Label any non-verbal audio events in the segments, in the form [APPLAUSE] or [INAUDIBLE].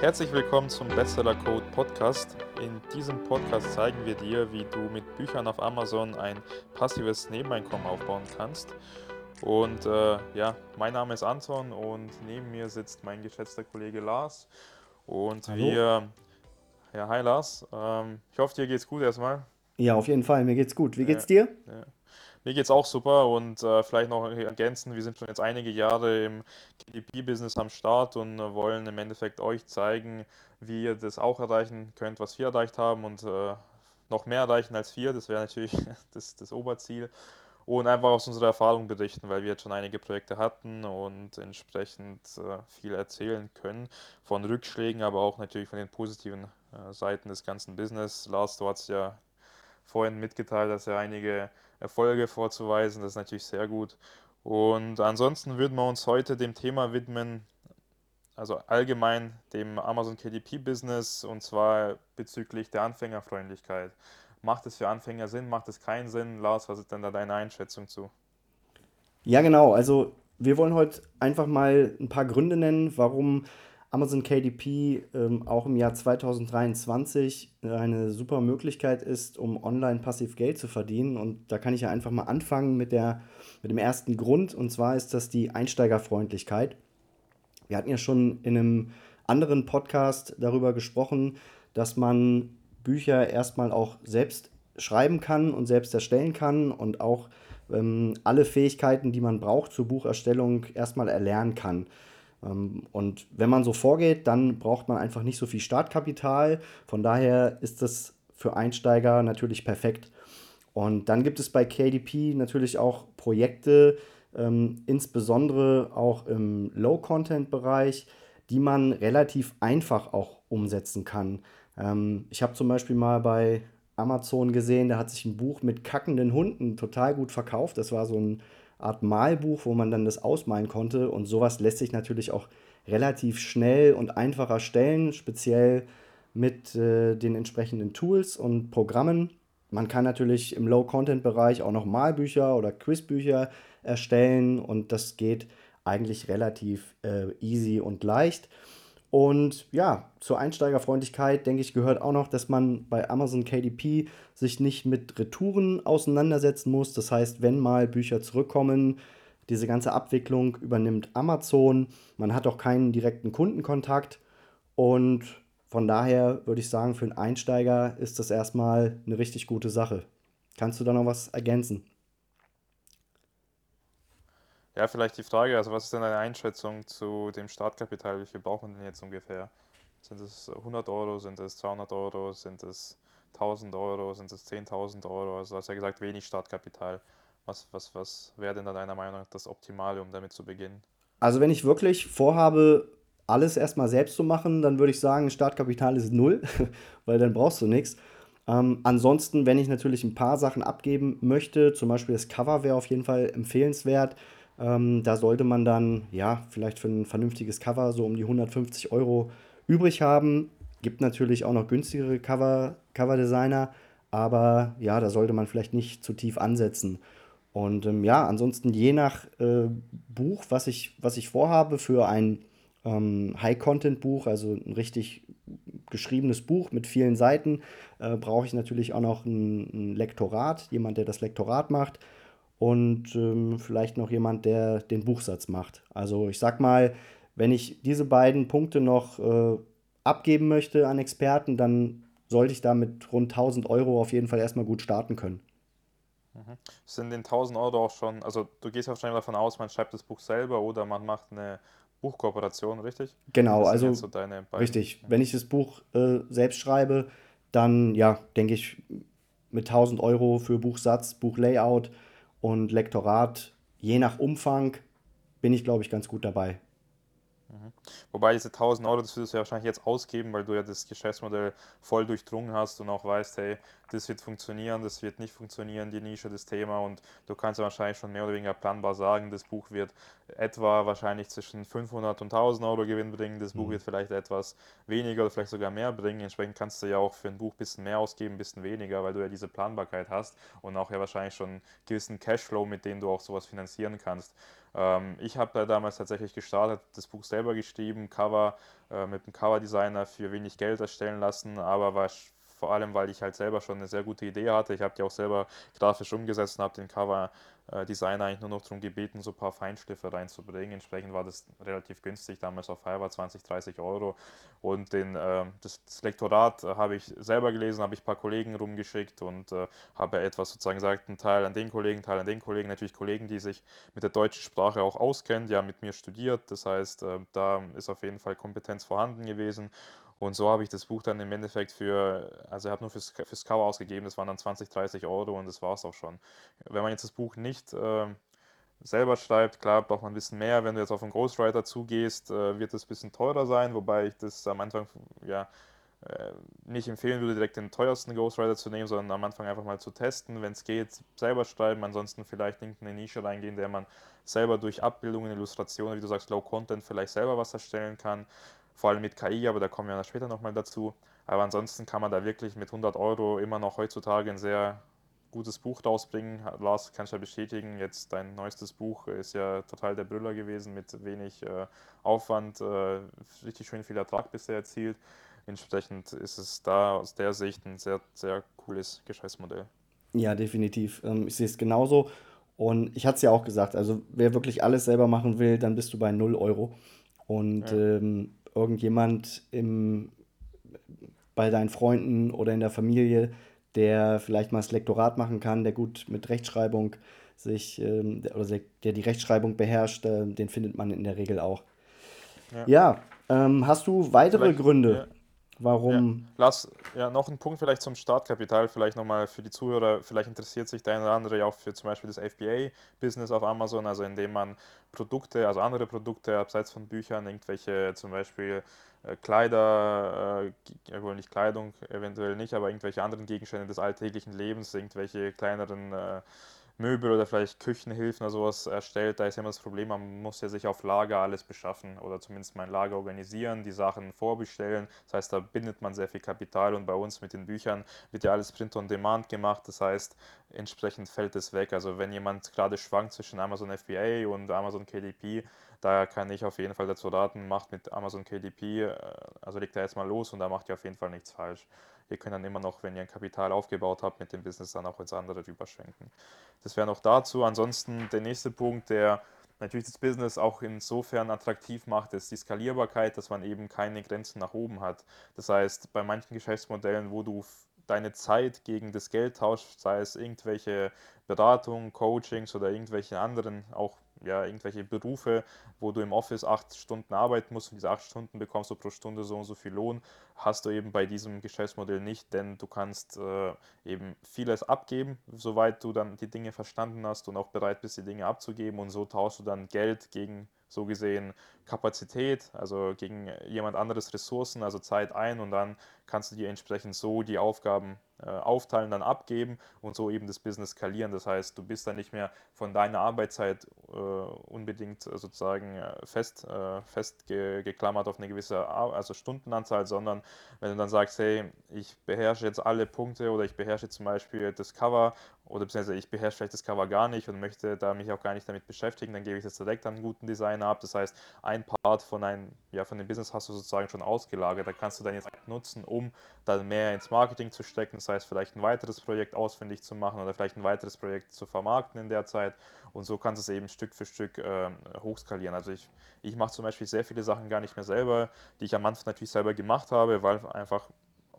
Herzlich willkommen zum Bestseller Code Podcast. In diesem Podcast zeigen wir dir, wie du mit Büchern auf Amazon ein passives Nebeneinkommen aufbauen kannst. Und äh, ja, mein Name ist Anton und neben mir sitzt mein geschätzter Kollege Lars. Und Hallo. wir, ja, hi Lars. Ähm, ich hoffe, dir geht's gut erstmal. Ja, auf jeden Fall. Mir geht's gut. Wie geht's dir? ja. Mir geht's auch super und äh, vielleicht noch ergänzen, wir sind schon jetzt einige Jahre im KDP-Business am Start und äh, wollen im Endeffekt euch zeigen, wie ihr das auch erreichen könnt, was wir erreicht haben und äh, noch mehr erreichen als wir. Das wäre natürlich [LAUGHS] das, das Oberziel. Und einfach aus unserer Erfahrung berichten, weil wir jetzt schon einige Projekte hatten und entsprechend äh, viel erzählen können von Rückschlägen, aber auch natürlich von den positiven äh, Seiten des ganzen Business. Lars, du hast ja vorhin mitgeteilt, dass er einige Erfolge vorzuweisen. Das ist natürlich sehr gut. Und ansonsten würden wir uns heute dem Thema widmen, also allgemein dem Amazon KDP Business und zwar bezüglich der Anfängerfreundlichkeit. Macht es für Anfänger Sinn? Macht es keinen Sinn? Lars, was ist denn da deine Einschätzung zu? Ja, genau. Also wir wollen heute einfach mal ein paar Gründe nennen, warum Amazon KDP ähm, auch im Jahr 2023 eine super Möglichkeit ist, um online passiv Geld zu verdienen. Und da kann ich ja einfach mal anfangen mit der, mit dem ersten Grund. Und zwar ist das die Einsteigerfreundlichkeit. Wir hatten ja schon in einem anderen Podcast darüber gesprochen, dass man Bücher erstmal auch selbst schreiben kann und selbst erstellen kann und auch ähm, alle Fähigkeiten, die man braucht zur Bucherstellung, erstmal erlernen kann. Ähm, und wenn man so vorgeht, dann braucht man einfach nicht so viel Startkapital. Von daher ist das für Einsteiger natürlich perfekt. Und dann gibt es bei KDP natürlich auch Projekte, ähm, insbesondere auch im Low-Content-Bereich, die man relativ einfach auch umsetzen kann. Ähm, ich habe zum Beispiel mal bei Amazon gesehen, da hat sich ein Buch mit kackenden Hunden total gut verkauft. Das war so eine Art Malbuch, wo man dann das ausmalen konnte. Und sowas lässt sich natürlich auch relativ schnell und einfach erstellen, speziell mit äh, den entsprechenden Tools und Programmen. Man kann natürlich im Low-Content-Bereich auch noch Malbücher oder Quizbücher erstellen und das geht eigentlich relativ äh, easy und leicht. Und ja, zur Einsteigerfreundlichkeit, denke ich, gehört auch noch, dass man bei Amazon KDP sich nicht mit Retouren auseinandersetzen muss. Das heißt, wenn mal Bücher zurückkommen, diese ganze Abwicklung übernimmt Amazon. Man hat auch keinen direkten Kundenkontakt. Und von daher würde ich sagen, für einen Einsteiger ist das erstmal eine richtig gute Sache. Kannst du da noch was ergänzen? Ja, vielleicht die Frage, also was ist denn deine Einschätzung zu dem Startkapital? Wie viel braucht man denn jetzt ungefähr? Sind es 100 Euro, sind es 200 Euro, sind es 1000 Euro, sind es 10.000 Euro? Also du hast ja gesagt, wenig Startkapital. Was, was, was wäre denn da deiner Meinung nach das Optimale, um damit zu beginnen? Also wenn ich wirklich vorhabe, alles erstmal selbst zu machen, dann würde ich sagen, Startkapital ist null, [LAUGHS] weil dann brauchst du nichts. Ähm, ansonsten, wenn ich natürlich ein paar Sachen abgeben möchte, zum Beispiel das Cover wäre auf jeden Fall empfehlenswert. Ähm, da sollte man dann, ja, vielleicht für ein vernünftiges Cover so um die 150 Euro übrig haben. Gibt natürlich auch noch günstigere Cover, Coverdesigner, aber ja, da sollte man vielleicht nicht zu tief ansetzen. Und ähm, ja, ansonsten je nach äh, Buch, was ich, was ich vorhabe für ein ähm, High-Content-Buch, also ein richtig geschriebenes Buch mit vielen Seiten, äh, brauche ich natürlich auch noch ein, ein Lektorat, jemand, der das Lektorat macht und ähm, vielleicht noch jemand, der den Buchsatz macht. Also ich sag mal, wenn ich diese beiden Punkte noch äh, abgeben möchte an Experten, dann sollte ich da mit rund 1000 Euro auf jeden Fall erstmal gut starten können. Mhm. Sind den 1000 Euro auch schon, also du gehst wahrscheinlich davon aus, man schreibt das Buch selber oder man macht eine Buchkooperation, richtig? Genau, also so richtig. Wenn ich das Buch äh, selbst schreibe, dann ja, denke ich mit 1000 Euro für Buchsatz, Buchlayout und Lektorat, je nach Umfang, bin ich, glaube ich, ganz gut dabei. Mhm. Wobei diese 1000 Euro, das würdest du ja wahrscheinlich jetzt ausgeben, weil du ja das Geschäftsmodell voll durchdrungen hast und auch weißt, hey, das wird funktionieren, das wird nicht funktionieren, die Nische, das Thema und du kannst ja wahrscheinlich schon mehr oder weniger planbar sagen, das Buch wird etwa wahrscheinlich zwischen 500 und 1000 Euro Gewinn bringen, das Buch Mhm. wird vielleicht etwas weniger oder vielleicht sogar mehr bringen, entsprechend kannst du ja auch für ein Buch ein bisschen mehr ausgeben, ein bisschen weniger, weil du ja diese Planbarkeit hast und auch ja wahrscheinlich schon einen gewissen Cashflow, mit dem du auch sowas finanzieren kannst. Ähm, ich habe da damals tatsächlich gestartet, das Buch selber geschrieben, Cover äh, mit einem Coverdesigner für wenig Geld erstellen lassen, aber war vor allem, weil ich halt selber schon eine sehr gute Idee hatte. Ich habe die auch selber grafisch umgesetzt und habe den Cover-Designer eigentlich nur noch darum gebeten, so ein paar Feinschliffe reinzubringen. Entsprechend war das relativ günstig, damals auf Fiverr 20, 30 Euro. Und den, äh, das, das, Lektorat habe ich selber gelesen, habe ich ein paar Kollegen rumgeschickt und äh, habe etwas sozusagen gesagt, ein Teil an den Kollegen, Teil an den Kollegen. Natürlich Kollegen, die sich mit der deutschen Sprache auch auskennen, die haben mit mir studiert. Das heißt, äh, da ist auf jeden Fall Kompetenz vorhanden gewesen. Und so habe ich das Buch dann im Endeffekt für, also ich habe nur fürs, fürs Cover ausgegeben, das waren dann 20, 30 Euro und das war es auch schon. Wenn man jetzt das Buch nicht äh, selber schreibt, klar braucht man ein bisschen mehr. Wenn du jetzt auf einen Ghostwriter zugehst, äh, wird es ein bisschen teurer sein, wobei ich das am Anfang ja äh, nicht empfehlen würde, direkt den teuersten Ghostwriter zu nehmen, sondern am Anfang einfach mal zu testen, wenn es geht, selber schreiben, ansonsten vielleicht in eine Nische reingehen, der man selber durch Abbildungen, Illustrationen, wie du sagst, Low Content vielleicht selber was erstellen kann vor allem mit KI, aber da kommen wir später nochmal dazu. Aber ansonsten kann man da wirklich mit 100 Euro immer noch heutzutage ein sehr gutes Buch rausbringen. Lars, kannst du ja bestätigen, jetzt dein neuestes Buch ist ja total der Brüller gewesen, mit wenig äh, Aufwand, äh, richtig schön viel Ertrag bisher erzielt. Entsprechend ist es da aus der Sicht ein sehr, sehr cooles Geschäftsmodell. Ja, definitiv. Ähm, ich sehe es genauso. Und ich hatte es ja auch gesagt, also wer wirklich alles selber machen will, dann bist du bei 0 Euro. Und ja. ähm, irgendjemand im, bei deinen Freunden oder in der Familie, der vielleicht mal das Lektorat machen kann, der gut mit Rechtschreibung sich ähm, oder der die Rechtschreibung beherrscht, äh, den findet man in der Regel auch. Ja, ja ähm, hast du weitere vielleicht, Gründe. Warum? Ja. Lass ja noch einen Punkt vielleicht zum Startkapital, vielleicht nochmal für die Zuhörer, vielleicht interessiert sich der eine oder andere ja auch für zum Beispiel das FBA-Business auf Amazon, also indem man Produkte, also andere Produkte abseits von Büchern, irgendwelche zum Beispiel äh, Kleider, äh, wohl nicht Kleidung, eventuell nicht, aber irgendwelche anderen Gegenstände des alltäglichen Lebens, irgendwelche kleineren äh, Möbel oder vielleicht Küchenhilfen oder sowas erstellt, da ist immer das Problem, man muss ja sich auf Lager alles beschaffen oder zumindest mein Lager organisieren, die Sachen vorbestellen. Das heißt, da bindet man sehr viel Kapital und bei uns mit den Büchern wird ja alles Print on Demand gemacht. Das heißt, entsprechend fällt es weg. Also wenn jemand gerade schwankt zwischen Amazon FBA und Amazon KDP, da kann ich auf jeden Fall dazu raten, macht mit Amazon KDP, äh, also legt er jetzt mal los und da macht ihr auf jeden Fall nichts falsch ihr könnt dann immer noch, wenn ihr ein Kapital aufgebaut habt, mit dem Business dann auch ins andere rüberschwenken. Das wäre noch dazu. Ansonsten der nächste Punkt, der natürlich das Business auch insofern attraktiv macht, ist die Skalierbarkeit, dass man eben keine Grenzen nach oben hat. Das heißt, bei manchen Geschäftsmodellen, wo du deine Zeit gegen das Geld tauscht, sei es irgendwelche Beratungen, Coachings oder irgendwelche anderen auch ja, irgendwelche Berufe, wo du im Office acht Stunden arbeiten musst und diese acht Stunden bekommst du pro Stunde so und so viel Lohn, hast du eben bei diesem Geschäftsmodell nicht, denn du kannst äh, eben vieles abgeben, soweit du dann die Dinge verstanden hast und auch bereit bist, die Dinge abzugeben und so tauschst du dann Geld gegen so gesehen Kapazität, also gegen jemand anderes Ressourcen, also Zeit ein und dann kannst du dir entsprechend so die Aufgaben äh, aufteilen, dann abgeben und so eben das Business skalieren. Das heißt, du bist dann nicht mehr von deiner Arbeitszeit äh, unbedingt sozusagen äh, fest, äh, festgeklammert auf eine gewisse Ar also Stundenanzahl, sondern wenn du dann sagst, hey, ich beherrsche jetzt alle Punkte oder ich beherrsche zum Beispiel das Cover oder beziehungsweise ich beherrsche vielleicht das Cover gar nicht und möchte da mich auch gar nicht damit beschäftigen, dann gebe ich das direkt an einen guten Designer ab. Das heißt, ein Part von, einem, ja, von dem Business hast du sozusagen schon ausgelagert. Da kannst du dann jetzt nutzen, um dann mehr ins Marketing zu stecken. Das heißt, vielleicht ein weiteres Projekt ausfindig zu machen oder vielleicht ein weiteres Projekt zu vermarkten in der Zeit. Und so kannst du es eben Stück für Stück äh, hochskalieren. Also ich, ich mache zum Beispiel sehr viele Sachen gar nicht mehr selber, die ich am Anfang natürlich selber gemacht habe, weil einfach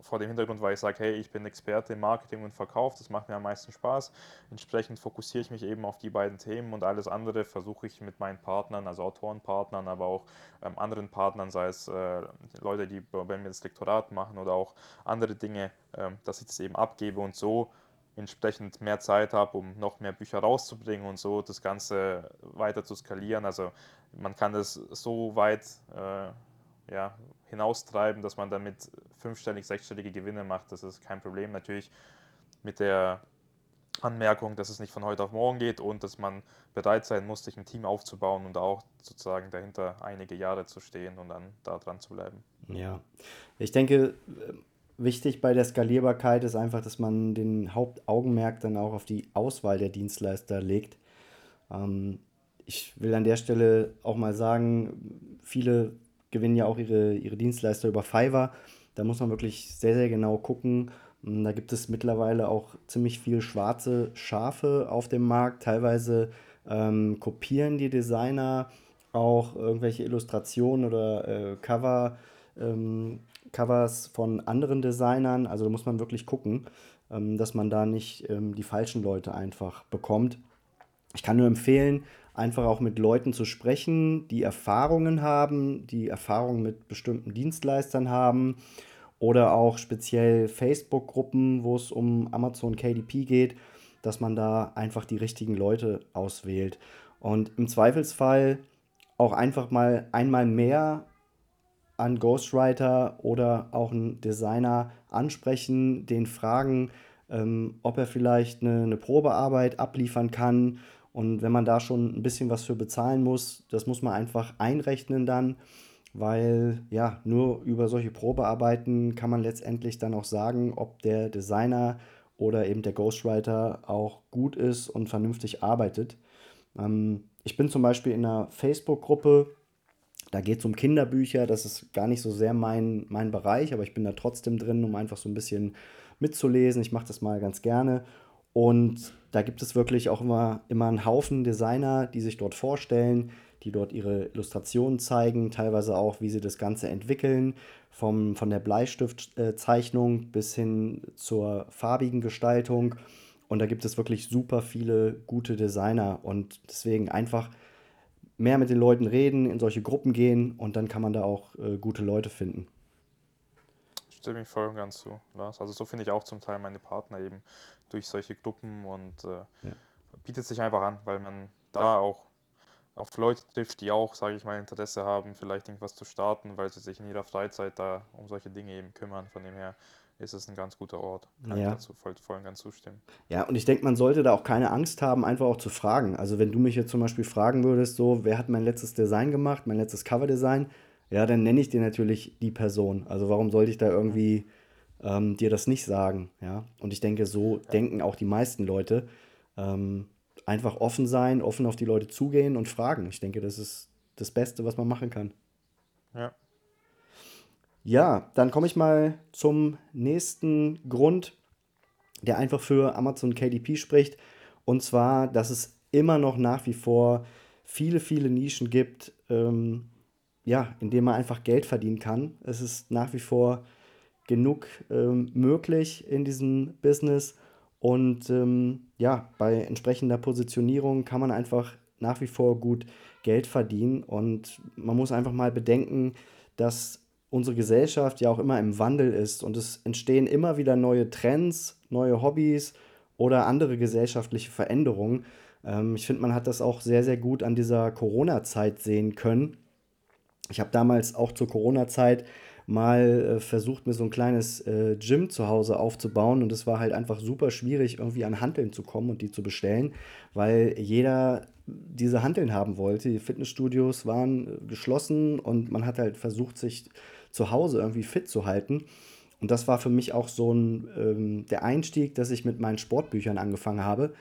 vor dem Hintergrund, weil ich sage, hey, ich bin Experte im Marketing und Verkauf, das macht mir am meisten Spaß. Entsprechend fokussiere ich mich eben auf die beiden Themen und alles andere versuche ich mit meinen Partnern, also Autorenpartnern, aber auch ähm, anderen Partnern, sei es äh, Leute, die bei mir das Lektorat machen oder auch andere Dinge, äh, dass ich das eben abgebe und so entsprechend mehr Zeit habe, um noch mehr Bücher rauszubringen und so das Ganze weiter zu skalieren. Also man kann das so weit äh, ja, hinaustreiben, dass man damit fünfstellig, sechsstellige Gewinne macht. Das ist kein Problem. Natürlich mit der Anmerkung, dass es nicht von heute auf morgen geht und dass man bereit sein muss, sich ein Team aufzubauen und auch sozusagen dahinter einige Jahre zu stehen und dann da dran zu bleiben. Ja, ich denke, wichtig bei der Skalierbarkeit ist einfach, dass man den Hauptaugenmerk dann auch auf die Auswahl der Dienstleister legt. Ähm, ich will an der Stelle auch mal sagen, viele gewinnen ja auch ihre, ihre Dienstleister über Fiverr. Da muss man wirklich sehr, sehr genau gucken. Hm, da gibt es mittlerweile auch ziemlich viel schwarze Schafe auf dem Markt. Teilweise ähm, kopieren die Designer auch irgendwelche Illustrationen oder äh, Cover, ähm, Covers von anderen Designern. Also da muss man wirklich gucken, ähm, dass man da nicht ähm, die falschen Leute einfach bekommt. Ich kann nur empfehlen, einfach auch mit Leuten zu sprechen, die Erfahrungen haben, die Erfahrungen mit bestimmten Dienstleistern haben oder auch speziell Facebook-Gruppen, wo es um Amazon KDP geht, dass man da einfach die richtigen Leute auswählt. Und im Zweifelsfall auch einfach mal einmal mehr an Ghostwriter oder auch einen Designer ansprechen, den fragen, ähm, ob er vielleicht eine, eine Probearbeit abliefern kann und wenn man da schon ein bisschen was für bezahlen muss, das muss man einfach einrechnen dann, weil ja, nur über solche Probearbeiten kann man letztendlich dann auch sagen, ob der Designer oder eben der Ghostwriter auch gut ist und vernünftig arbeitet. Ähm, ich bin zum Beispiel in einer Facebook-Gruppe, da geht es um Kinderbücher, das ist gar nicht so sehr mein, mein Bereich, aber ich bin da trotzdem drin, um einfach so ein bisschen mitzulesen. Ich mache das mal ganz gerne. Und da gibt es wirklich auch immer, immer einen Haufen Designer, die sich dort vorstellen, die dort ihre Illustrationen zeigen, teilweise auch, wie sie das Ganze entwickeln, vom, von der Bleistiftzeichnung bis hin zur farbigen Gestaltung. Und da gibt es wirklich super viele gute Designer und deswegen einfach mehr mit den Leuten reden, in solche Gruppen gehen und dann kann man da auch äh, gute Leute finden. Stimme ich voll und ganz zu, Lars. Also so finde ich auch zum Teil meine Partner eben durch solche Gruppen und äh, ja. bietet sich einfach an, weil man da auch auf Leute trifft, die auch, sage ich mal, Interesse haben, vielleicht irgendwas zu starten, weil sie sich in ihrer Freizeit da um solche Dinge eben kümmern. Von dem her ist es ein ganz guter Ort. Kann ja. ich dazu voll, voll und ganz zustimmen. Ja, und ich denke, man sollte da auch keine Angst haben, einfach auch zu fragen. Also wenn du mich jetzt zum Beispiel fragen würdest, so, wer hat mein letztes Design gemacht, mein letztes Cover-Design, ja, dann nenne ich dir natürlich die Person. Also warum sollte ich da irgendwie ähm, dir das nicht sagen? Ja, und ich denke, so ja. denken auch die meisten Leute. Ähm, einfach offen sein, offen auf die Leute zugehen und fragen. Ich denke, das ist das Beste, was man machen kann. Ja. Ja, dann komme ich mal zum nächsten Grund, der einfach für Amazon KDP spricht. Und zwar, dass es immer noch nach wie vor viele, viele Nischen gibt, ähm, ja, indem man einfach Geld verdienen kann. Es ist nach wie vor genug ähm, möglich in diesem Business. Und ähm, ja, bei entsprechender Positionierung kann man einfach nach wie vor gut Geld verdienen. Und man muss einfach mal bedenken, dass unsere Gesellschaft ja auch immer im Wandel ist. Und es entstehen immer wieder neue Trends, neue Hobbys oder andere gesellschaftliche Veränderungen. Ähm, ich finde, man hat das auch sehr, sehr gut an dieser Corona-Zeit sehen können. Ich habe damals auch zur Corona-Zeit mal äh, versucht, mir so ein kleines äh, Gym zu Hause aufzubauen und es war halt einfach super schwierig, irgendwie an Hanteln zu kommen und die zu bestellen, weil jeder diese Hanteln haben wollte. Die Fitnessstudios waren äh, geschlossen und man hat halt versucht, sich zu Hause irgendwie fit zu halten. Und das war für mich auch so ein, ähm, der Einstieg, dass ich mit meinen Sportbüchern angefangen habe.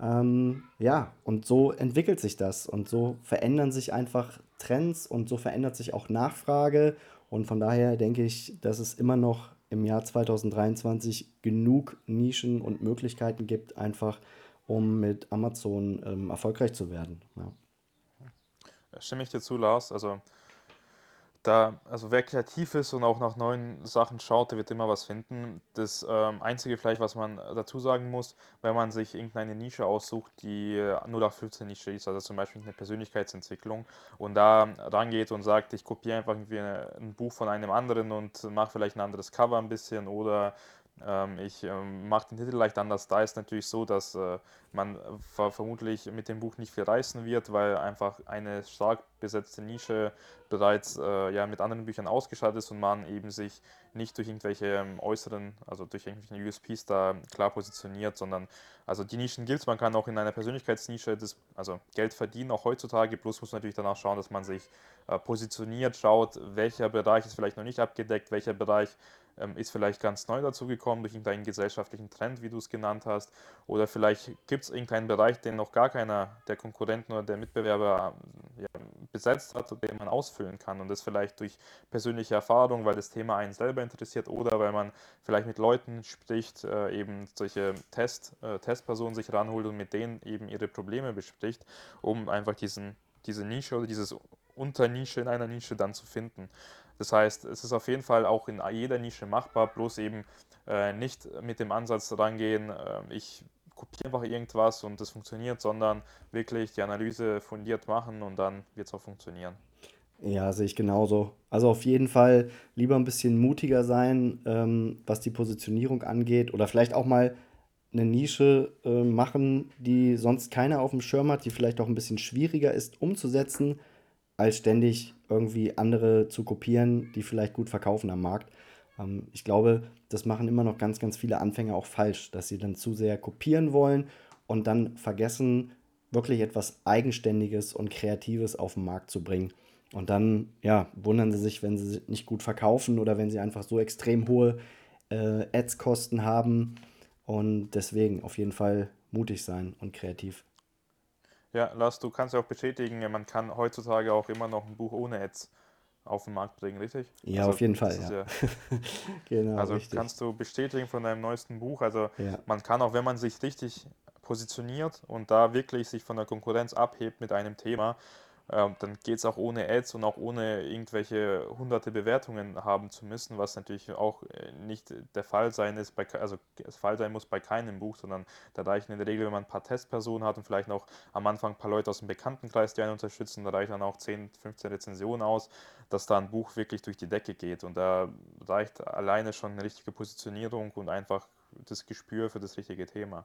Ähm, ja, und so entwickelt sich das und so verändern sich einfach Trends und so verändert sich auch Nachfrage. Und von daher denke ich, dass es immer noch im Jahr 2023 genug Nischen und Möglichkeiten gibt, einfach um mit Amazon ähm, erfolgreich zu werden. Ja. Stimme ich dir zu, Lars. Also da, also wer kreativ ist und auch nach neuen Sachen schaut, der wird immer was finden. Das ähm, Einzige vielleicht, was man dazu sagen muss, wenn man sich irgendeine Nische aussucht, die 0815 Nische ist, also zum Beispiel eine Persönlichkeitsentwicklung und da rangeht und sagt, ich kopiere einfach irgendwie ein Buch von einem anderen und mache vielleicht ein anderes Cover ein bisschen oder ich ähm, mache den Titel leicht anders. Da ist natürlich so, dass äh, man ver vermutlich mit dem Buch nicht viel reißen wird, weil einfach eine stark besetzte Nische bereits äh, ja, mit anderen Büchern ausgeschaltet ist und man eben sich nicht durch irgendwelche ähm, äußeren, also durch irgendwelche USPs da klar positioniert, sondern also die Nischen gilt man kann auch in einer Persönlichkeitsnische das, also Geld verdienen, auch heutzutage, bloß muss man natürlich danach schauen, dass man sich äh, positioniert, schaut, welcher Bereich ist vielleicht noch nicht abgedeckt, welcher Bereich ähm, ist vielleicht ganz neu dazugekommen durch irgendeinen gesellschaftlichen Trend, wie du es genannt hast. Oder vielleicht gibt es irgendeinen Bereich, den noch gar keiner der Konkurrenten oder der Mitbewerber ähm, ja, besetzt hat, den man ausfüllen kann. Und das vielleicht durch persönliche Erfahrung, weil das Thema einen selber interessiert oder weil man vielleicht mit Leuten spricht, äh, eben solche Test, äh, Testpersonen sich ranholt und mit denen eben ihre Probleme bespricht, um einfach diesen, diese Nische oder dieses Unternische in einer Nische dann zu finden. Das heißt, es ist auf jeden Fall auch in jeder Nische machbar, bloß eben äh, nicht mit dem Ansatz rangehen, äh, ich kopiere einfach irgendwas und das funktioniert, sondern wirklich die Analyse fundiert machen und dann wird es auch funktionieren. Ja, sehe ich genauso. Also auf jeden Fall lieber ein bisschen mutiger sein, ähm, was die Positionierung angeht oder vielleicht auch mal eine Nische äh, machen, die sonst keiner auf dem Schirm hat, die vielleicht auch ein bisschen schwieriger ist umzusetzen, als ständig irgendwie andere zu kopieren, die vielleicht gut verkaufen am Markt. Ähm, ich glaube, das machen immer noch ganz, ganz viele Anfänger auch falsch, dass sie dann zu sehr kopieren wollen und dann vergessen, wirklich etwas Eigenständiges und Kreatives auf den Markt zu bringen. Und dann, ja, wundern sie sich, wenn sie nicht gut verkaufen oder wenn sie einfach so extrem hohe äh, Ads-Kosten haben. Und deswegen auf jeden Fall mutig sein und kreativ. Ja, Lars, du kannst ja auch bestätigen, man kann heutzutage auch immer noch ein Buch ohne Ads auf den Markt bringen, richtig? Ja, also, auf jeden Fall, ja. ja [LAUGHS] genau, also richtig. kannst du bestätigen von deinem neuesten Buch, also ja. man kann auch, wenn man sich richtig positioniert und da wirklich sich von der Konkurrenz abhebt mit einem Thema, dann geht es auch ohne Ads und auch ohne irgendwelche hunderte Bewertungen haben zu müssen, was natürlich auch äh, nicht der Fall sein ist, bei, also das Fall sein muss bei keinem Buch, sondern da reichen in der Regel, wenn man ein paar Testpersonen hat und vielleicht noch am Anfang ein paar Leute aus dem Bekanntenkreis, die einen unterstützen, da reichen dann auch 10, 15 Rezensionen aus, dass da ein Buch wirklich durch die Decke geht. Und da reicht alleine schon eine richtige Positionierung und einfach das Gespür für das richtige Thema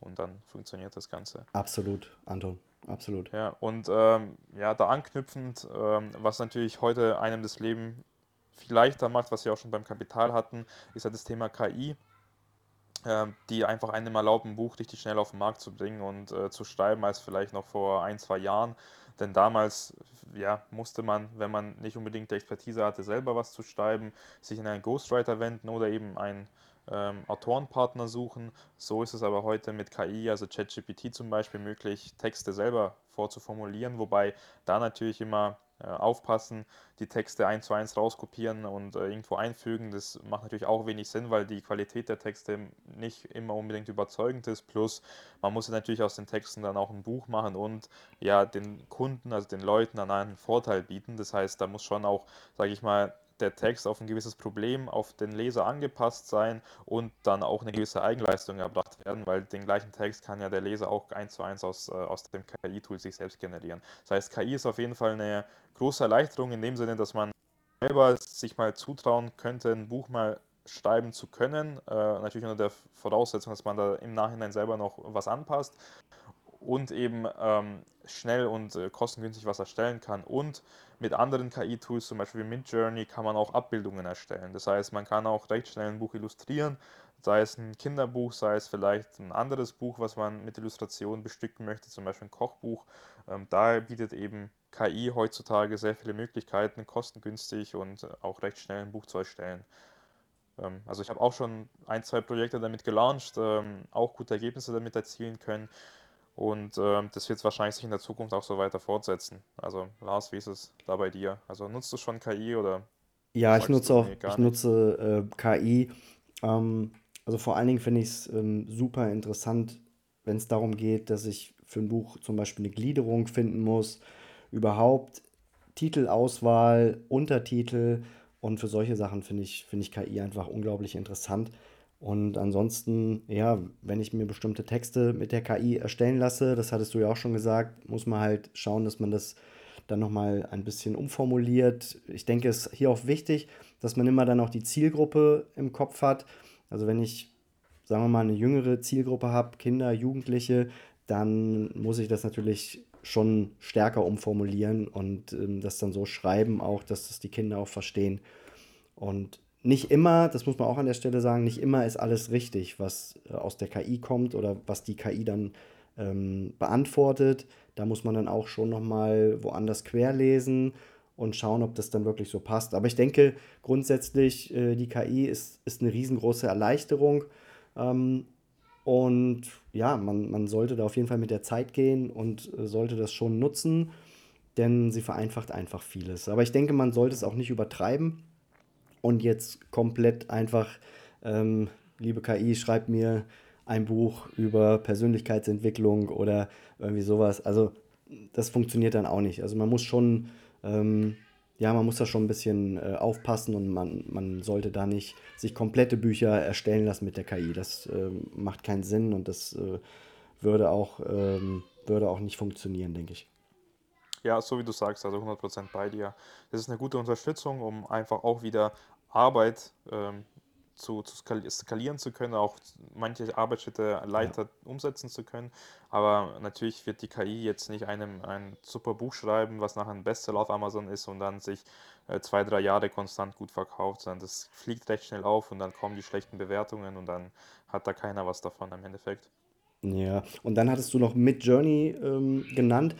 und dann funktioniert das Ganze. Absolut, Anton absolut. Ja, und ähm, ja, da anknüpfend, ähm, was natürlich heute einem das Leben viel leichter macht, was wir auch schon beim Kapital hatten, ist ja das Thema KI, äh, die einfach einem erlauben, ein Buch richtig schnell auf den Markt zu bringen und äh, zu schreiben, als vielleicht noch vor ein, zwei Jahren. Denn damals ja, musste man, wenn man nicht unbedingt die Expertise hatte, selber was zu schreiben, sich in einen Ghostwriter wenden oder eben ein ähm, Autorenpartner suchen. So ist es aber heute mit KI, also ChatGPT zum Beispiel, möglich, Texte selber vorzuformulieren, wobei da natürlich immer äh, aufpassen, die Texte eins zu eins rauskopieren und äh, irgendwo einfügen. Das macht natürlich auch wenig Sinn, weil die Qualität der Texte nicht immer unbedingt überzeugend ist. Plus, man muss natürlich aus den Texten dann auch ein Buch machen und ja, den Kunden, also den Leuten dann einen Vorteil bieten. Das heißt, da muss schon auch, sage ich mal, der Text auf ein gewisses Problem, auf den Leser angepasst sein und dann auch eine gewisse Eigenleistung erbracht werden, weil den gleichen Text kann ja der Leser auch eins zu eins aus, äh, aus dem KI-Tool sich selbst generieren. Das heißt, KI ist auf jeden Fall eine große Erleichterung in dem Sinne, dass man selber sich mal zutrauen könnte, ein Buch mal schreiben zu können. Äh, natürlich unter der Voraussetzung, dass man da im Nachhinein selber noch was anpasst und eben ähm, schnell und äh, kostengünstig was erstellen kann. Und mit anderen KI-Tools, zum Beispiel wie Midjourney, kann man auch Abbildungen erstellen. Das heißt, man kann auch recht schnell ein Buch illustrieren, sei es ein Kinderbuch, sei es vielleicht ein anderes Buch, was man mit Illustrationen bestücken möchte, zum Beispiel ein Kochbuch. Ähm, da bietet eben KI heutzutage sehr viele Möglichkeiten, kostengünstig und auch recht schnell ein Buch zu erstellen. Ähm, also ich habe auch schon ein, zwei Projekte damit gelauncht, ähm, auch gute Ergebnisse damit erzielen können. Und äh, das wird wahrscheinlich sich in der Zukunft auch so weiter fortsetzen. Also Lars, wie ist es da bei dir? Also nutzt du schon KI oder? Ja, ich nutze auch, ich nutze äh, KI. Ähm, also vor allen Dingen finde ich es ähm, super interessant, wenn es darum geht, dass ich für ein Buch zum Beispiel eine Gliederung finden muss, überhaupt Titelauswahl, Untertitel und für solche Sachen finde ich, find ich KI einfach unglaublich interessant. Und ansonsten, ja, wenn ich mir bestimmte Texte mit der KI erstellen lasse, das hattest du ja auch schon gesagt, muss man halt schauen, dass man das dann nochmal ein bisschen umformuliert. Ich denke, es ist hier auch wichtig, dass man immer dann auch die Zielgruppe im Kopf hat. Also wenn ich, sagen wir mal, eine jüngere Zielgruppe habe, Kinder, Jugendliche, dann muss ich das natürlich schon stärker umformulieren und ähm, das dann so schreiben, auch dass das die Kinder auch verstehen. Und nicht immer, das muss man auch an der Stelle sagen, nicht immer ist alles richtig, was äh, aus der KI kommt oder was die KI dann ähm, beantwortet. Da muss man dann auch schon nochmal woanders querlesen und schauen, ob das dann wirklich so passt. Aber ich denke grundsätzlich, äh, die KI ist, ist eine riesengroße Erleichterung. Ähm, und ja, man, man sollte da auf jeden Fall mit der Zeit gehen und äh, sollte das schon nutzen, denn sie vereinfacht einfach vieles. Aber ich denke, man sollte es auch nicht übertreiben und jetzt komplett einfach, ähm, liebe KI, schreib mir ein Buch über Persönlichkeitsentwicklung oder irgendwie sowas. Also das funktioniert dann auch nicht. Also man muss schon, ähm, ja, man muss da schon ein bisschen äh, aufpassen und man, man sollte da nicht sich komplette Bücher erstellen lassen mit der KI. Das äh, macht keinen Sinn und das äh, würde, auch, ähm, würde auch nicht funktionieren, denke ich. Ja, so wie du sagst, also 100% bei dir. Das ist eine gute Unterstützung, um einfach auch wieder Arbeit ähm, zu, zu skalieren zu können, auch manche Arbeitsschritte leichter ja. umsetzen zu können. Aber natürlich wird die KI jetzt nicht einem ein super Buch schreiben, was nachher ein Bestseller auf Amazon ist und dann sich äh, zwei, drei Jahre konstant gut verkauft, sondern das fliegt recht schnell auf und dann kommen die schlechten Bewertungen und dann hat da keiner was davon im Endeffekt. Ja, und dann hattest du noch Midjourney ähm, genannt.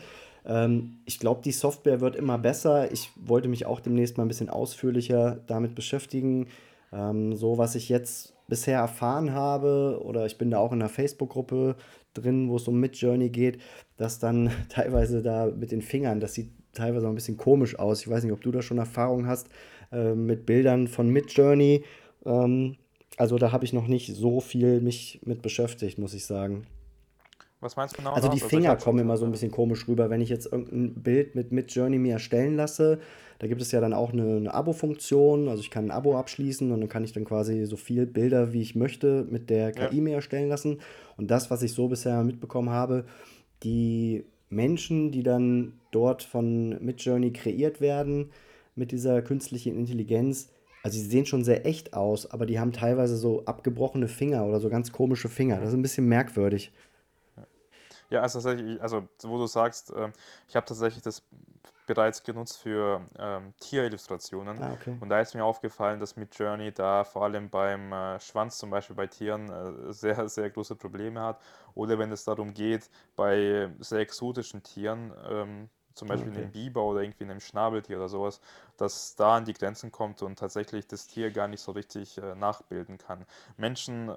Ähm, ich glaube, die Software wird immer besser. Ich wollte mich auch demnächst mal ein bisschen ausführlicher damit beschäftigen. Ähm, so, was ich jetzt bisher erfahren habe, oder ich bin da auch in einer Facebook-Gruppe drin, wo es um Midjourney geht, dass dann [LAUGHS] teilweise da mit den Fingern, das sieht teilweise auch ein bisschen komisch aus. Ich weiß nicht, ob du da schon Erfahrung hast äh, mit Bildern von Midjourney. Ähm, also da habe ich noch nicht so viel mich mit beschäftigt, muss ich sagen. Was meinst du genau? Also die also Finger kommen immer so ein bisschen komisch rüber, wenn ich jetzt irgendein Bild mit Midjourney mir erstellen lasse. Da gibt es ja dann auch eine, eine Abo-Funktion. Also ich kann ein Abo abschließen und dann kann ich dann quasi so viele Bilder, wie ich möchte, mit der KI ja. mir erstellen lassen. Und das, was ich so bisher mitbekommen habe, die Menschen, die dann dort von Midjourney kreiert werden, mit dieser künstlichen Intelligenz, also sie sehen schon sehr echt aus, aber die haben teilweise so abgebrochene Finger oder so ganz komische Finger. Das ist ein bisschen merkwürdig. Ja, also tatsächlich, also wo du sagst, äh, ich habe tatsächlich das bereits genutzt für ähm, Tierillustrationen. Ah, okay. Und da ist mir aufgefallen, dass mit Journey da vor allem beim äh, Schwanz zum Beispiel bei Tieren äh, sehr, sehr große Probleme hat. Oder wenn es darum geht, bei sehr exotischen Tieren, ähm, zum Beispiel okay. in einem Biber oder irgendwie in einem Schnabeltier oder sowas, dass da an die Grenzen kommt und tatsächlich das Tier gar nicht so richtig äh, nachbilden kann. Menschen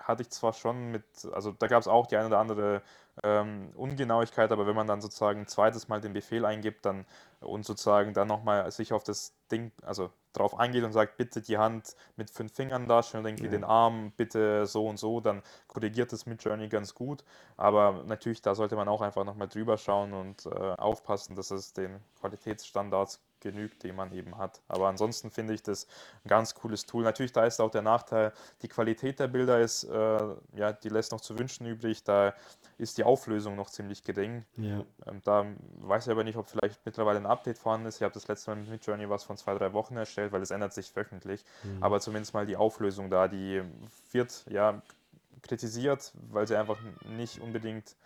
hatte ich zwar schon mit, also da gab es auch die eine oder andere ähm, Ungenauigkeit, aber wenn man dann sozusagen ein zweites Mal den Befehl eingibt dann und sozusagen dann nochmal sich auf das Ding, also drauf eingeht und sagt, bitte die Hand mit fünf Fingern darstellen oder irgendwie ja. den Arm bitte so und so, dann korrigiert das mit Journey ganz gut. Aber natürlich, da sollte man auch einfach nochmal drüber schauen und äh, aufpassen, dass es den Qualitätsstandards genügt, die man eben hat. Aber ansonsten finde ich das ein ganz cooles Tool. Natürlich, da ist auch der Nachteil, die Qualität der Bilder ist, äh, ja, die lässt noch zu wünschen übrig. Da ist die Auflösung noch ziemlich gering. Ja. Ähm, da weiß ich aber nicht, ob vielleicht mittlerweile ein Update vorhanden ist. Ich habe das letzte Mal mit Midjourney was von zwei, drei Wochen erstellt, weil es ändert sich wöchentlich. Mhm. Aber zumindest mal die Auflösung da, die wird ja kritisiert, weil sie einfach nicht unbedingt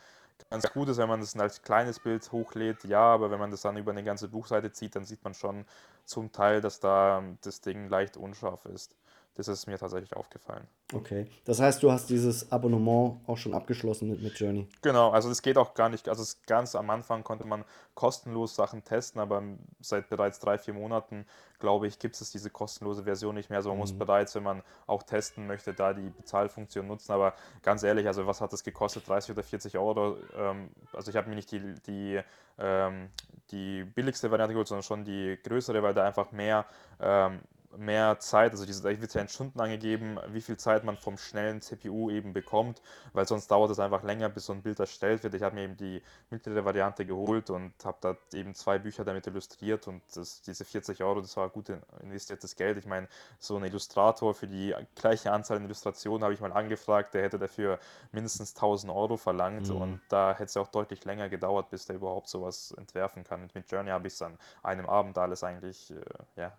ganz gut ist, wenn man das als kleines Bild hochlädt, ja, aber wenn man das dann über eine ganze Buchseite zieht, dann sieht man schon zum Teil, dass da das Ding leicht unscharf ist. Das ist mir tatsächlich aufgefallen. Okay. Das heißt, du hast dieses Abonnement auch schon abgeschlossen mit, mit Journey. Genau, also das geht auch gar nicht. Also ganz am Anfang konnte man kostenlos Sachen testen, aber seit bereits drei, vier Monaten, glaube ich, gibt es diese kostenlose Version nicht mehr. Also man mhm. muss bereits, wenn man auch testen möchte, da die Bezahlfunktion nutzen. Aber ganz ehrlich, also was hat das gekostet? 30 oder 40 Euro? Ähm, also ich habe mir nicht die, die, ähm, die billigste Variante geholt, sondern schon die größere, weil da einfach mehr ähm, mehr Zeit, also diese, wird ja in Stunden angegeben, wie viel Zeit man vom schnellen CPU eben bekommt, weil sonst dauert es einfach länger, bis so ein Bild erstellt wird. Ich habe mir eben die mittlere Variante geholt und habe da eben zwei Bücher damit illustriert und das, diese 40 Euro, das war gut investiertes Geld. Ich meine, so ein Illustrator für die gleiche Anzahl an Illustrationen habe ich mal angefragt, der hätte dafür mindestens 1000 Euro verlangt mhm. und da hätte es auch deutlich länger gedauert, bis der überhaupt sowas entwerfen kann. Und mit Journey habe ich es an einem Abend alles eigentlich äh, ja,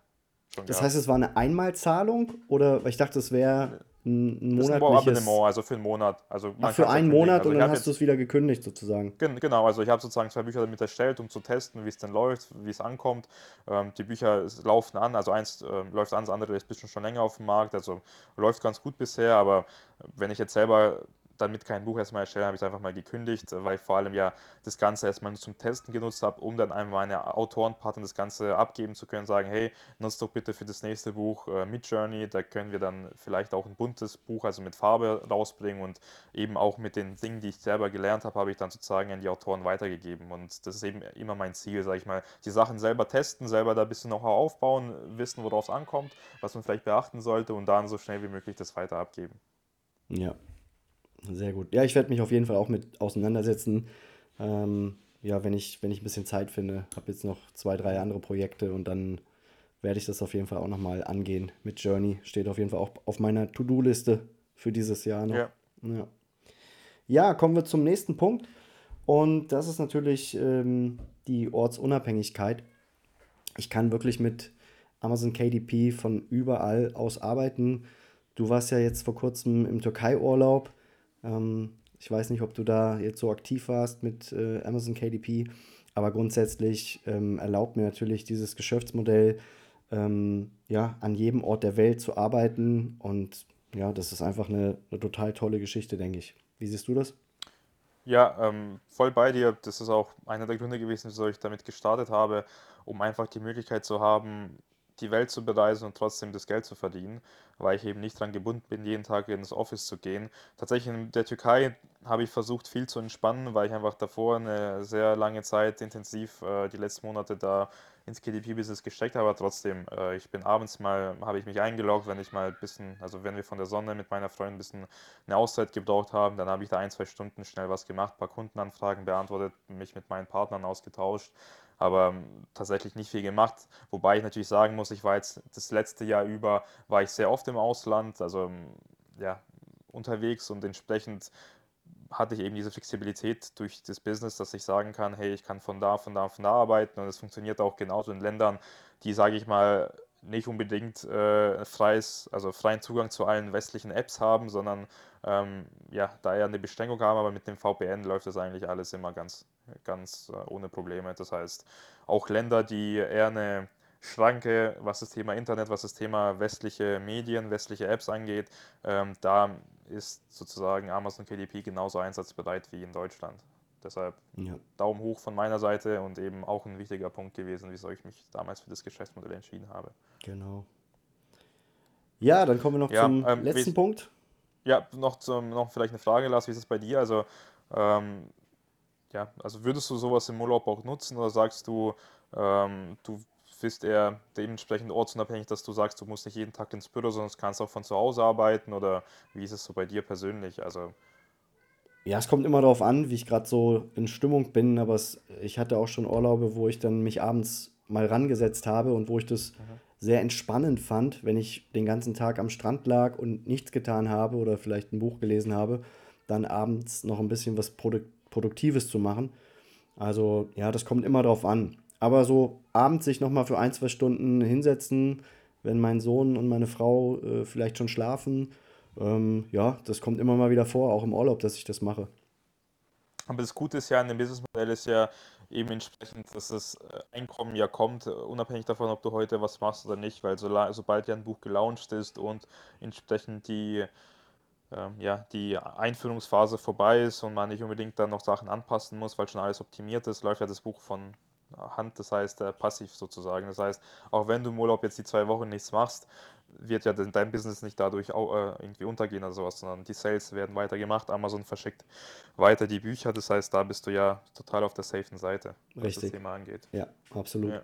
Das heißt, es war eine Einmalzahlung oder ich dachte, es wäre ein, ein monatliches... Ein also für einen Monat. Also Ach, für einen Monat also und dann hast du es wieder gekündigt sozusagen. Genau, also ich habe sozusagen zwei Bücher damit erstellt, um zu testen, wie es denn läuft, wie es ankommt. Ähm, die Bücher laufen an, also eins äh, läuft an, das andere ist bisschen schon länger auf dem Markt, also läuft ganz gut bisher, aber wenn ich jetzt selber damit kein Buch erstmal erstellen, habe ich es einfach mal gekündigt, weil ich vor allem ja das Ganze erstmal nur zum Testen genutzt habe, um dann einmal meine Autorenpartner das Ganze abgeben zu können, sagen, hey, nutzt doch bitte für das nächste Buch äh, mit Journey, da können wir dann vielleicht auch ein buntes Buch, also mit Farbe rausbringen und eben auch mit den Dingen, die ich selber gelernt habe, habe ich dann sozusagen an die Autoren weitergegeben und das ist eben immer mein Ziel, sage ich mal, die Sachen selber testen, selber da ein bisschen noch aufbauen, wissen, worauf es ankommt, was man vielleicht beachten sollte und dann so schnell wie möglich das weiter abgeben. Ja, sehr gut. Ja, ich werde mich auf jeden Fall auch mit auseinandersetzen. Ähm, ja, wenn ich, wenn ich ein bisschen Zeit finde, habe jetzt noch zwei, drei andere Projekte und dann werde ich das auf jeden Fall auch nochmal angehen mit Journey. Steht auf jeden Fall auch auf meiner To-Do-Liste für dieses Jahr noch. Ja. ja. Ja. kommen wir zum nächsten Punkt. Und das ist natürlich ähm, die Ortsunabhängigkeit. Ich kann wirklich mit Amazon KDP von überall aus arbeiten. Du warst ja jetzt vor kurzem im Türkei-Urlaub. Ähm, ich weiß nicht, ob du da jetzt so aktiv warst mit äh, Amazon KDP, aber grundsätzlich ähm, erlaubt mir natürlich dieses Geschäftsmodell, ähm, ja, an jedem Ort der Welt zu arbeiten. Und ja, das ist einfach eine, eine total tolle Geschichte, denke ich. Wie siehst du das? Ja, ähm, voll bei dir. Das ist auch einer der Gründe gewesen, wieso ich damit gestartet habe, um einfach die Möglichkeit zu haben, die Welt zu bereisen und trotzdem das Geld zu verdienen, weil ich eben nicht daran gebunden bin, jeden Tag ins Office zu gehen. Tatsächlich in der Türkei habe ich versucht, viel zu entspannen, weil ich einfach davor eine sehr lange Zeit intensiv äh, die letzten Monate da ins KDP-Business gesteckt habe. Aber trotzdem, äh, ich bin abends mal, habe ich mich eingeloggt, wenn ich mal ein bisschen, also wenn wir von der Sonne mit meiner Freundin ein bisschen eine Auszeit gebraucht haben, dann habe ich da ein, zwei Stunden schnell was gemacht, ein paar Kundenanfragen beantwortet, mich mit meinen Partnern ausgetauscht aber ähm, tatsächlich nicht viel gemacht. Wobei ich natürlich sagen muss, ich war jetzt das letzte Jahr über, war ich sehr oft im Ausland, also ähm, ja, unterwegs und entsprechend hatte ich eben diese Flexibilität durch das Business, dass ich sagen kann, hey, ich kann von da, von da, von da arbeiten und es funktioniert auch genauso in Ländern, die, sage ich mal, nicht unbedingt äh, freies, also freien Zugang zu allen westlichen Apps haben, sondern ähm, ja, da eher eine Beschränkung haben, aber mit dem VPN läuft das eigentlich alles immer ganz, ganz äh, ohne Probleme. Das heißt, auch Länder, die eher eine Schranke, was das Thema Internet, was das Thema westliche Medien, westliche Apps angeht, ähm, da ist sozusagen Amazon KDP genauso einsatzbereit wie in Deutschland. Deshalb ja. Daumen hoch von meiner Seite und eben auch ein wichtiger Punkt gewesen, wieso ich mich damals für das Geschäftsmodell entschieden habe. Genau. Ja, dann kommen wir noch ja, zum ähm, letzten Punkt. Ja, noch, zum, noch vielleicht eine Frage, Lars, wie ist es bei dir? Also, ähm, ja, also würdest du sowas im Urlaub auch nutzen oder sagst du, ähm, du bist eher dementsprechend ortsunabhängig, dass du sagst, du musst nicht jeden Tag ins Büro, sondern kannst auch von zu Hause arbeiten oder wie ist es so bei dir persönlich? Also ja, es kommt immer darauf an, wie ich gerade so in Stimmung bin, aber es, ich hatte auch schon Urlaube, wo ich dann mich abends mal rangesetzt habe und wo ich das mhm. sehr entspannend fand, wenn ich den ganzen Tag am Strand lag und nichts getan habe oder vielleicht ein Buch gelesen habe, dann abends noch ein bisschen was Produ Produktives zu machen. Also ja, das kommt immer darauf an. Aber so abends sich nochmal für ein, zwei Stunden hinsetzen, wenn mein Sohn und meine Frau äh, vielleicht schon schlafen, ähm, ja, das kommt immer mal wieder vor, auch im Urlaub, dass ich das mache. Aber das Gute ist ja an dem Businessmodell ist ja eben entsprechend, dass das äh, Einkommen ja kommt, äh, unabhängig davon, ob du heute was machst oder nicht, weil so, sobald ja ein Buch gelauncht ist und entsprechend die, äh, ja, die Einführungsphase vorbei ist und man nicht unbedingt dann noch Sachen anpassen muss, weil schon alles optimiert ist, läuft ja das Buch von Hand, das heißt äh, passiv sozusagen. Das heißt, auch wenn du im Urlaub jetzt die zwei Wochen nichts machst, wird ja dein Business nicht dadurch auch, äh, irgendwie untergehen oder sowas, sondern die Sales werden weiter gemacht. Amazon verschickt weiter die Bücher, das heißt, da bist du ja total auf der safen Seite, was Richtig. das Thema angeht. Ja, absolut. Ja.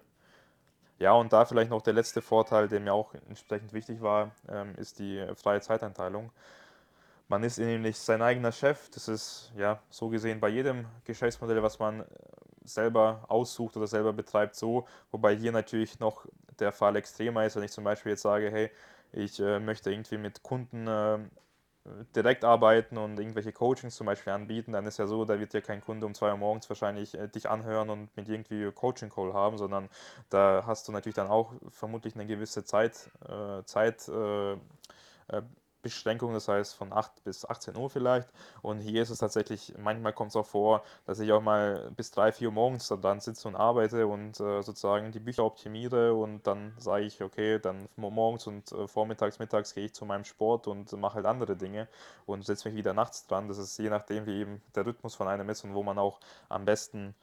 ja. und da vielleicht noch der letzte Vorteil, der mir auch entsprechend wichtig war, ähm, ist die freie Zeiteinteilung. Man ist nämlich sein eigener Chef. Das ist ja so gesehen bei jedem Geschäftsmodell, was man selber aussucht oder selber betreibt, so. Wobei hier natürlich noch der Fall extremer ist, wenn ich zum Beispiel jetzt sage, hey, ich äh, möchte irgendwie mit Kunden äh, direkt arbeiten und irgendwelche Coachings zum Beispiel anbieten, dann ist ja so, da wird ja kein Kunde um zwei Uhr morgens wahrscheinlich äh, dich anhören und mit irgendwie Coaching-Call haben, sondern da hast du natürlich dann auch vermutlich eine gewisse Zeit, äh, Zeit äh, äh, Beschränkung, das heißt von 8 bis 18 Uhr vielleicht. Und hier ist es tatsächlich, manchmal kommt es auch vor, dass ich auch mal bis 3, 4 Uhr morgens dann sitze und arbeite und äh, sozusagen die Bücher optimiere und dann sage ich, okay, dann morgens und äh, vormittags, mittags gehe ich zu meinem Sport und mache halt andere Dinge und setze mich wieder nachts dran. Das ist je nachdem, wie eben der Rhythmus von einem ist und wo man auch am besten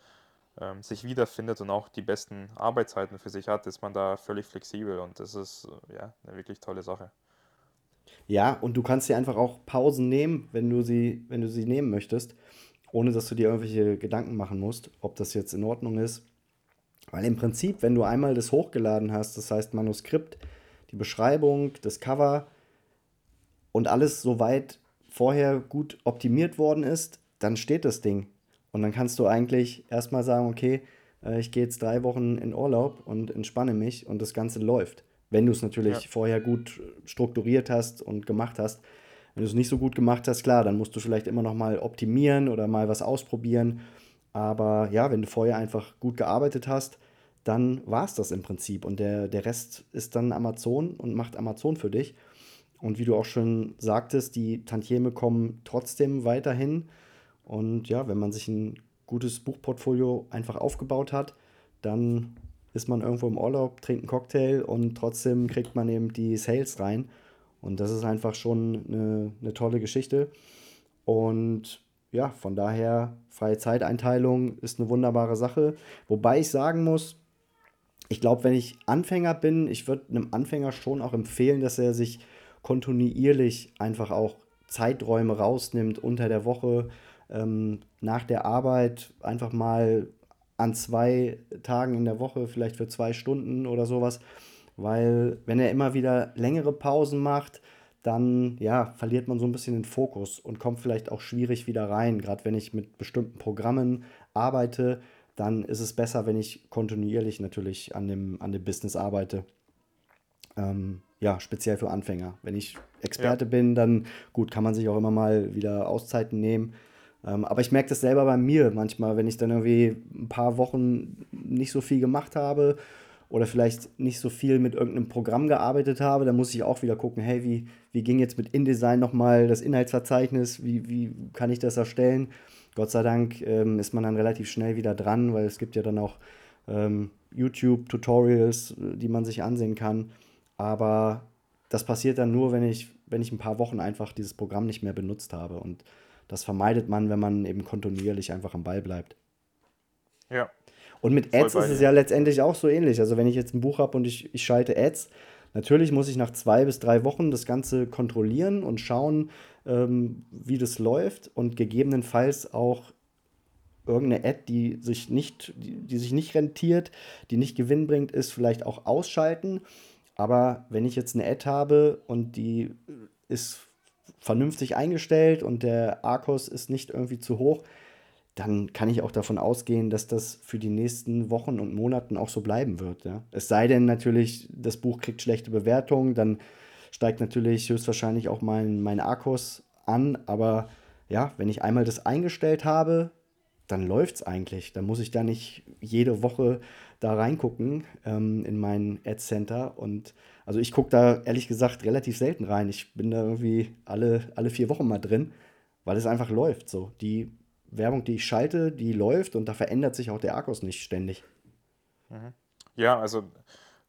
ähm, sich wiederfindet und auch die besten Arbeitszeiten für sich hat, ist man da völlig flexibel und das ist äh, ja eine wirklich tolle Sache. Ja, und du kannst dir einfach auch Pausen nehmen, wenn du sie, wenn du sie nehmen möchtest, ohne dass du dir irgendwelche Gedanken machen musst, ob das jetzt in Ordnung ist. Weil im Prinzip, wenn du einmal das hochgeladen hast, das heißt Manuskript, die Beschreibung, das Cover und alles soweit vorher gut optimiert worden ist, dann steht das Ding. Und dann kannst du eigentlich erstmal sagen, okay, äh, ich gehe jetzt drei Wochen in Urlaub und entspanne mich und das Ganze läuft. Wenn du es natürlich ja. vorher gut strukturiert hast und gemacht hast. Wenn du es nicht so gut gemacht hast, klar, dann musst du vielleicht immer noch mal optimieren oder mal was ausprobieren. Aber ja, wenn du vorher einfach gut gearbeitet hast, dann war es das im Prinzip. Und der, der Rest ist dann Amazon und macht Amazon für dich. Und wie du auch schon sagtest, die Tantieme kommen trotzdem weiterhin. Und ja, wenn man sich ein gutes Buchportfolio einfach aufgebaut hat, dann ist man irgendwo im Urlaub, trinkt einen Cocktail und trotzdem kriegt man eben die Sales rein. Und das ist einfach schon eine, eine tolle Geschichte. Und ja, von daher, freie Zeiteinteilung ist eine wunderbare Sache. Wobei ich sagen muss, ich glaube, wenn ich Anfänger bin, ich würde einem Anfänger schon auch empfehlen, dass er sich kontinuierlich einfach auch Zeiträume rausnimmt unter der Woche, ähm, nach der Arbeit einfach mal an zwei Tagen in der Woche, vielleicht für zwei Stunden oder sowas. Weil wenn er immer wieder längere Pausen macht, dann ja, verliert man so ein bisschen den Fokus und kommt vielleicht auch schwierig wieder rein. Gerade wenn ich mit bestimmten Programmen arbeite, dann ist es besser, wenn ich kontinuierlich natürlich an dem, an dem Business arbeite. Ähm, ja, speziell für Anfänger. Wenn ich Experte ja. bin, dann gut, kann man sich auch immer mal wieder Auszeiten nehmen. Ähm, aber ich merke das selber bei mir manchmal, wenn ich dann irgendwie ein paar Wochen nicht so viel gemacht habe oder vielleicht nicht so viel mit irgendeinem Programm gearbeitet habe, dann muss ich auch wieder gucken, hey, wie, wie ging jetzt mit InDesign nochmal das Inhaltsverzeichnis, wie, wie kann ich das erstellen? Gott sei Dank ähm, ist man dann relativ schnell wieder dran, weil es gibt ja dann auch ähm, YouTube-Tutorials, die man sich ansehen kann. Aber das passiert dann nur, wenn ich, wenn ich ein paar Wochen einfach dieses Programm nicht mehr benutzt habe. Und das vermeidet man, wenn man eben kontinuierlich einfach am Ball bleibt. Ja. Und mit Ads ist es ja letztendlich auch so ähnlich. Also wenn ich jetzt ein Buch habe und ich, ich schalte Ads, natürlich muss ich nach zwei bis drei Wochen das Ganze kontrollieren und schauen, ähm, wie das läuft und gegebenenfalls auch irgendeine Ad, die sich nicht, die, die sich nicht rentiert, die nicht Gewinn bringt, ist, vielleicht auch ausschalten. Aber wenn ich jetzt eine Ad habe und die ist vernünftig eingestellt und der Arkos ist nicht irgendwie zu hoch, dann kann ich auch davon ausgehen, dass das für die nächsten Wochen und Monaten auch so bleiben wird. Ja? Es sei denn natürlich, das Buch kriegt schlechte Bewertungen, dann steigt natürlich höchstwahrscheinlich auch mein, mein Arkos an. Aber ja, wenn ich einmal das eingestellt habe, dann läuft es eigentlich. Dann muss ich da nicht jede Woche da reingucken ähm, in mein Ad Center. Und also ich gucke da ehrlich gesagt relativ selten rein. Ich bin da irgendwie alle, alle vier Wochen mal drin, weil es einfach läuft. So. Die Werbung, die ich schalte, die läuft und da verändert sich auch der Akkus nicht ständig. Mhm. Ja, also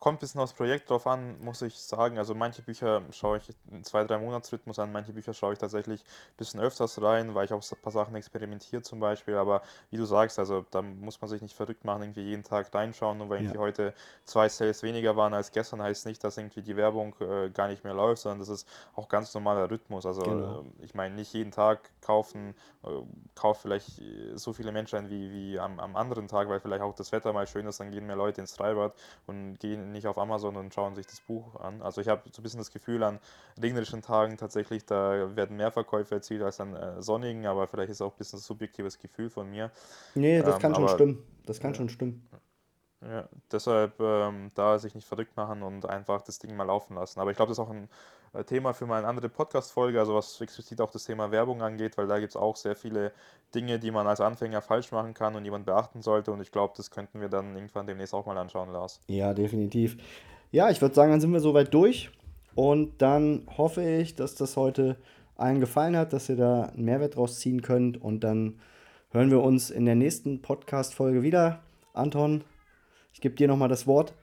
Kommt ein bisschen aufs Projekt drauf an, muss ich sagen. Also manche Bücher schaue ich in zwei, drei Monatsrhythmus an, manche Bücher schaue ich tatsächlich ein bisschen öfters rein, weil ich auch ein paar Sachen experimentiere zum Beispiel. Aber wie du sagst, also da muss man sich nicht verrückt machen, irgendwie jeden Tag reinschauen. Nur weil irgendwie ja. heute zwei Sales weniger waren als gestern, heißt nicht, dass irgendwie die Werbung äh, gar nicht mehr läuft, sondern das ist auch ganz normaler Rhythmus. Also genau. äh, ich meine, nicht jeden Tag kaufen, äh, kauft vielleicht so viele Menschen ein wie, wie am, am anderen Tag, weil vielleicht auch das Wetter mal schön ist, dann gehen mehr Leute ins Freibad und gehen nicht auf Amazon und schauen sich das Buch an. Also ich habe so ein bisschen das Gefühl an regnerischen Tagen tatsächlich, da werden mehr Verkäufe erzielt als an äh, sonnigen, aber vielleicht ist auch ein bisschen ein subjektives Gefühl von mir. Nee, das ähm, kann schon stimmen. Das kann schon stimmen. Ja, deshalb ähm, da sich nicht verrückt machen und einfach das Ding mal laufen lassen. Aber ich glaube, das ist auch ein äh, Thema für mal eine andere Podcast-Folge, also was explizit auch das Thema Werbung angeht, weil da gibt es auch sehr viele Dinge, die man als Anfänger falsch machen kann und die man beachten sollte. Und ich glaube, das könnten wir dann irgendwann demnächst auch mal anschauen, Lars. Ja, definitiv. Ja, ich würde sagen, dann sind wir soweit durch. Und dann hoffe ich, dass das heute allen gefallen hat, dass ihr da einen Mehrwert draus ziehen könnt. Und dann hören wir uns in der nächsten Podcast-Folge wieder. Anton, ich gebe dir nochmal das Wort.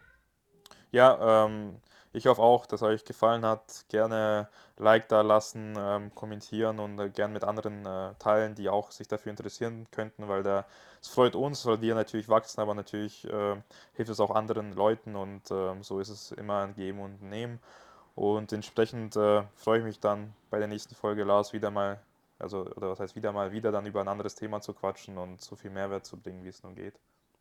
Ja, ähm, ich hoffe auch, dass euch gefallen hat. Gerne Like da lassen, ähm, kommentieren und äh, gerne mit anderen äh, teilen, die auch sich dafür interessieren könnten, weil der, es freut uns, weil wir natürlich wachsen, aber natürlich äh, hilft es auch anderen Leuten und ähm, so ist es immer ein Geben und Nehmen. Und entsprechend äh, freue ich mich dann bei der nächsten Folge, Lars, wieder mal, also, oder was heißt wieder mal, wieder dann über ein anderes Thema zu quatschen und so viel Mehrwert zu bringen, wie es nun geht.